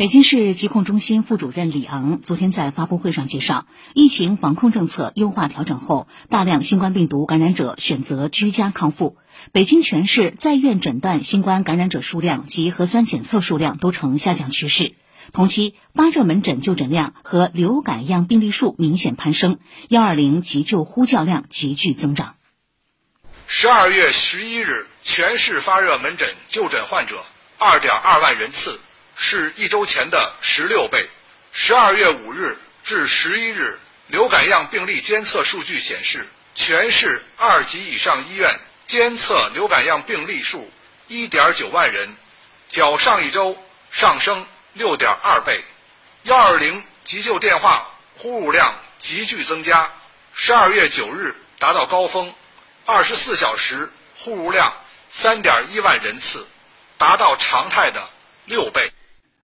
北京市疾控中心副主任李昂昨天在发布会上介绍，疫情防控政策优化调整后，大量新冠病毒感染者选择居家康复。北京全市在院诊断新冠感染者数量及核酸检测数量都呈下降趋势。同期，发热门诊就诊量和流感样病例数明显攀升，幺二零急救呼叫量急剧增长。十二月十一日，全市发热门诊就诊患者二点二万人次。是一周前的十六倍。十二月五日至十一日，流感样病例监测数据显示，全市二级以上医院监测流感样病例数一点九万人，较上一周上升六点二倍。幺二零急救电话呼入量急剧增加，十二月九日达到高峰，二十四小时呼入量三点一万人次，达到常态的六倍。